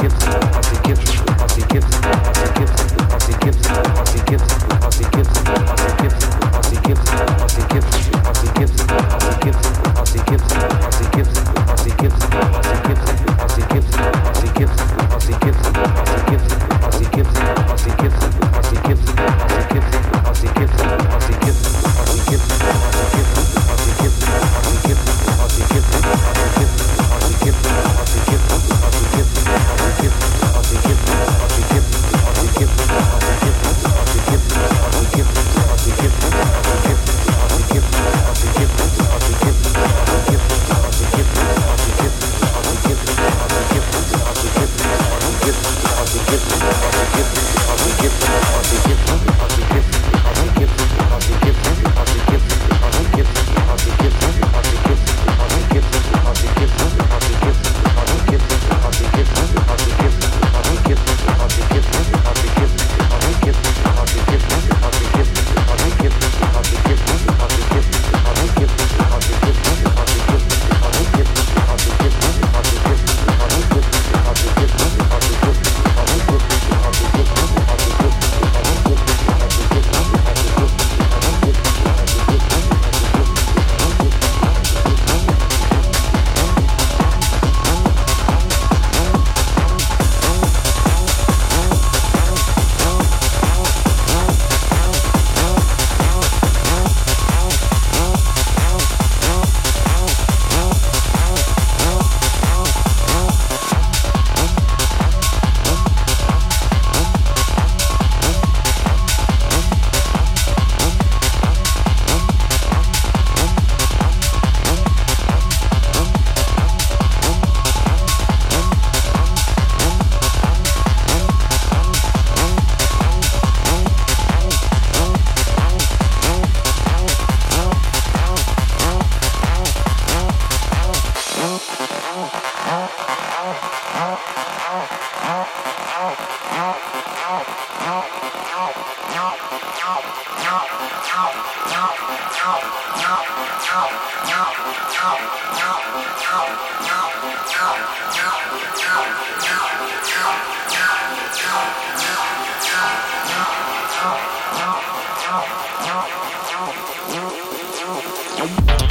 gifts, of the gifts, of the gifts. Thank